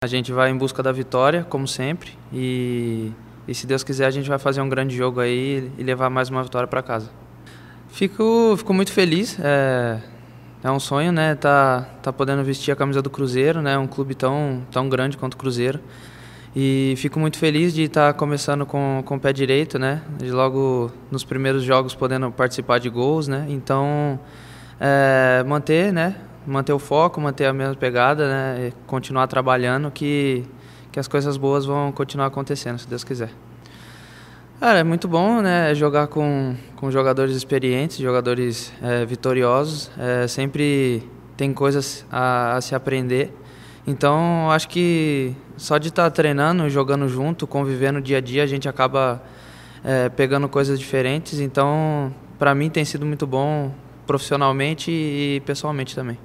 A gente vai em busca da vitória, como sempre, e, e se Deus quiser a gente vai fazer um grande jogo aí e levar mais uma vitória para casa. Fico, fico muito feliz, é, é um sonho, né, tá, tá podendo vestir a camisa do Cruzeiro, né, um clube tão, tão grande quanto o Cruzeiro. E fico muito feliz de estar tá começando com, com o pé direito, né, de logo nos primeiros jogos podendo participar de gols, né, então é, manter, né, manter o foco, manter a mesma pegada, né? E continuar trabalhando que, que as coisas boas vão continuar acontecendo, se Deus quiser. Cara, é muito bom, né? Jogar com, com jogadores experientes, jogadores é, vitoriosos. É, sempre tem coisas a, a, se aprender. Então, acho que só de estar tá treinando, jogando junto, convivendo dia a dia, a gente acaba é, pegando coisas diferentes. Então, para mim tem sido muito bom profissionalmente e pessoalmente também.